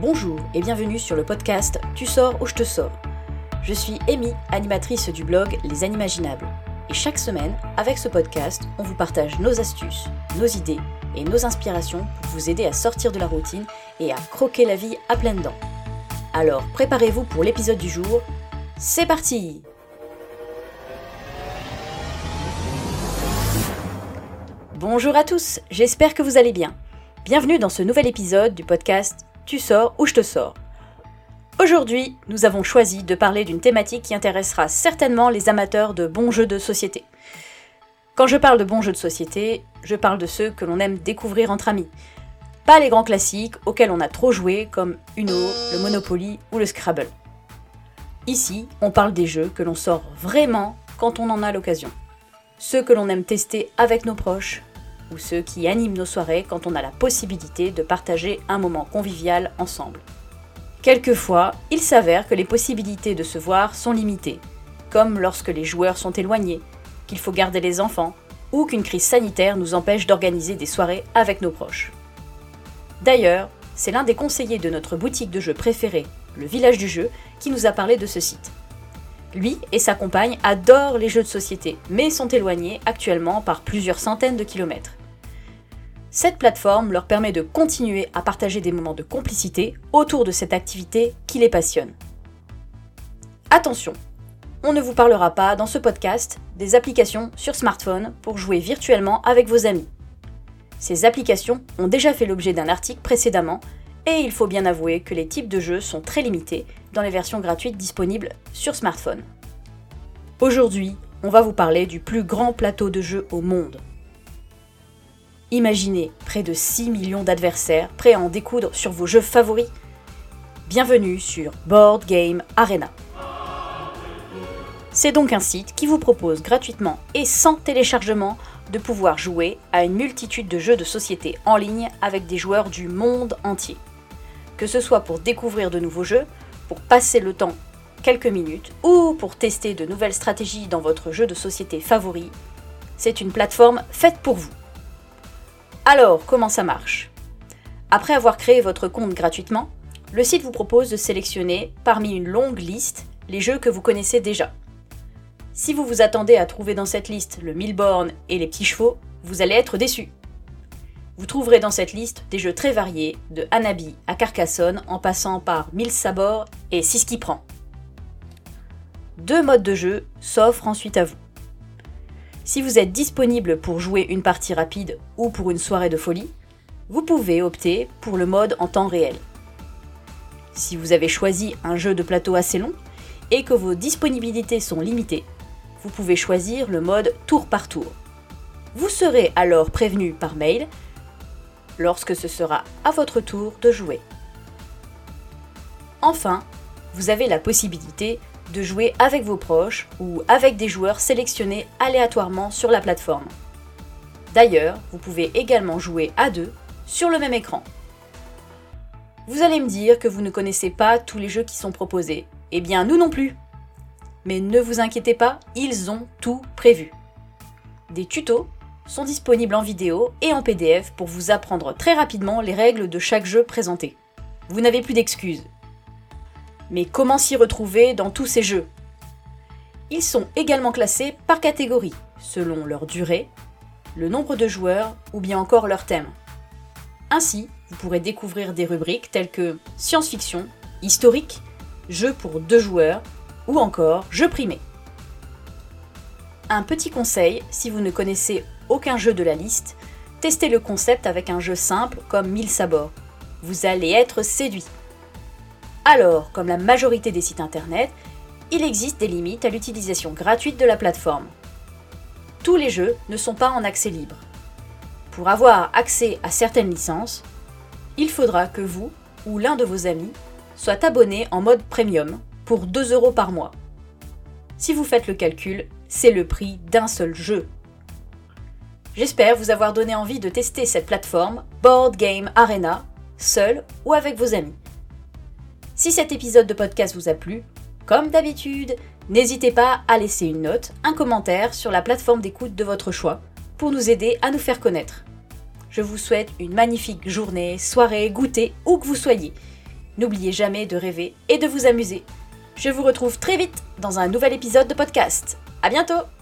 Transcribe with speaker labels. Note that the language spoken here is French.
Speaker 1: Bonjour et bienvenue sur le podcast Tu sors ou je te sors. Je suis Amy, animatrice du blog Les Animaginables. Et chaque semaine, avec ce podcast, on vous partage nos astuces, nos idées et nos inspirations pour vous aider à sortir de la routine et à croquer la vie à pleines dents. Alors préparez-vous pour l'épisode du jour. C'est parti Bonjour à tous, j'espère que vous allez bien. Bienvenue dans ce nouvel épisode du podcast Tu sors ou je te sors. Aujourd'hui, nous avons choisi de parler d'une thématique qui intéressera certainement les amateurs de bons jeux de société. Quand je parle de bons jeux de société, je parle de ceux que l'on aime découvrir entre amis. Pas les grands classiques auxquels on a trop joué comme Uno, le Monopoly ou le Scrabble. Ici, on parle des jeux que l'on sort vraiment quand on en a l'occasion. Ceux que l'on aime tester avec nos proches, ou ceux qui animent nos soirées quand on a la possibilité de partager un moment convivial ensemble. Quelquefois, il s'avère que les possibilités de se voir sont limitées, comme lorsque les joueurs sont éloignés, qu'il faut garder les enfants, ou qu'une crise sanitaire nous empêche d'organiser des soirées avec nos proches. D'ailleurs, c'est l'un des conseillers de notre boutique de jeux préférée, le Village du Jeu, qui nous a parlé de ce site. Lui et sa compagne adorent les jeux de société, mais sont éloignés actuellement par plusieurs centaines de kilomètres. Cette plateforme leur permet de continuer à partager des moments de complicité autour de cette activité qui les passionne. Attention, on ne vous parlera pas dans ce podcast des applications sur smartphone pour jouer virtuellement avec vos amis. Ces applications ont déjà fait l'objet d'un article précédemment et il faut bien avouer que les types de jeux sont très limités dans les versions gratuites disponibles sur smartphone. Aujourd'hui, on va vous parler du plus grand plateau de jeux au monde. Imaginez près de 6 millions d'adversaires prêts à en découdre sur vos jeux favoris. Bienvenue sur Board Game Arena. C'est donc un site qui vous propose gratuitement et sans téléchargement de pouvoir jouer à une multitude de jeux de société en ligne avec des joueurs du monde entier. Que ce soit pour découvrir de nouveaux jeux, pour passer le temps quelques minutes ou pour tester de nouvelles stratégies dans votre jeu de société favori, c'est une plateforme faite pour vous. Alors, comment ça marche? Après avoir créé votre compte gratuitement, le site vous propose de sélectionner parmi une longue liste les jeux que vous connaissez déjà. Si vous vous attendez à trouver dans cette liste le Milborn et les petits chevaux, vous allez être déçu. Vous trouverez dans cette liste des jeux très variés, de Hanabi à Carcassonne en passant par Mille Sabords et Six qui prend. Deux modes de jeu s'offrent ensuite à vous. Si vous êtes disponible pour jouer une partie rapide ou pour une soirée de folie, vous pouvez opter pour le mode en temps réel. Si vous avez choisi un jeu de plateau assez long et que vos disponibilités sont limitées, vous pouvez choisir le mode tour par tour. Vous serez alors prévenu par mail lorsque ce sera à votre tour de jouer. Enfin, vous avez la possibilité de jouer avec vos proches ou avec des joueurs sélectionnés aléatoirement sur la plateforme. D'ailleurs, vous pouvez également jouer à deux sur le même écran. Vous allez me dire que vous ne connaissez pas tous les jeux qui sont proposés. Eh bien, nous non plus. Mais ne vous inquiétez pas, ils ont tout prévu. Des tutos sont disponibles en vidéo et en PDF pour vous apprendre très rapidement les règles de chaque jeu présenté. Vous n'avez plus d'excuses, mais comment s'y retrouver dans tous ces jeux? Ils sont également classés par catégorie, selon leur durée, le nombre de joueurs ou bien encore leur thème. Ainsi, vous pourrez découvrir des rubriques telles que science-fiction, historique, jeux pour deux joueurs ou encore jeux primés. Un petit conseil, si vous ne connaissez aucun jeu de la liste, testez le concept avec un jeu simple comme Mille Sabords. Vous allez être séduit. Alors, comme la majorité des sites internet, il existe des limites à l'utilisation gratuite de la plateforme. Tous les jeux ne sont pas en accès libre. Pour avoir accès à certaines licences, il faudra que vous ou l'un de vos amis soit abonné en mode premium pour 2 euros par mois. Si vous faites le calcul, c'est le prix d'un seul jeu. J'espère vous avoir donné envie de tester cette plateforme Board Game Arena, seul ou avec vos amis. Si cet épisode de podcast vous a plu, comme d'habitude, n'hésitez pas à laisser une note, un commentaire sur la plateforme d'écoute de votre choix pour nous aider à nous faire connaître. Je vous souhaite une magnifique journée, soirée, goûter, où que vous soyez. N'oubliez jamais de rêver et de vous amuser. Je vous retrouve très vite dans un nouvel épisode de podcast. À bientôt!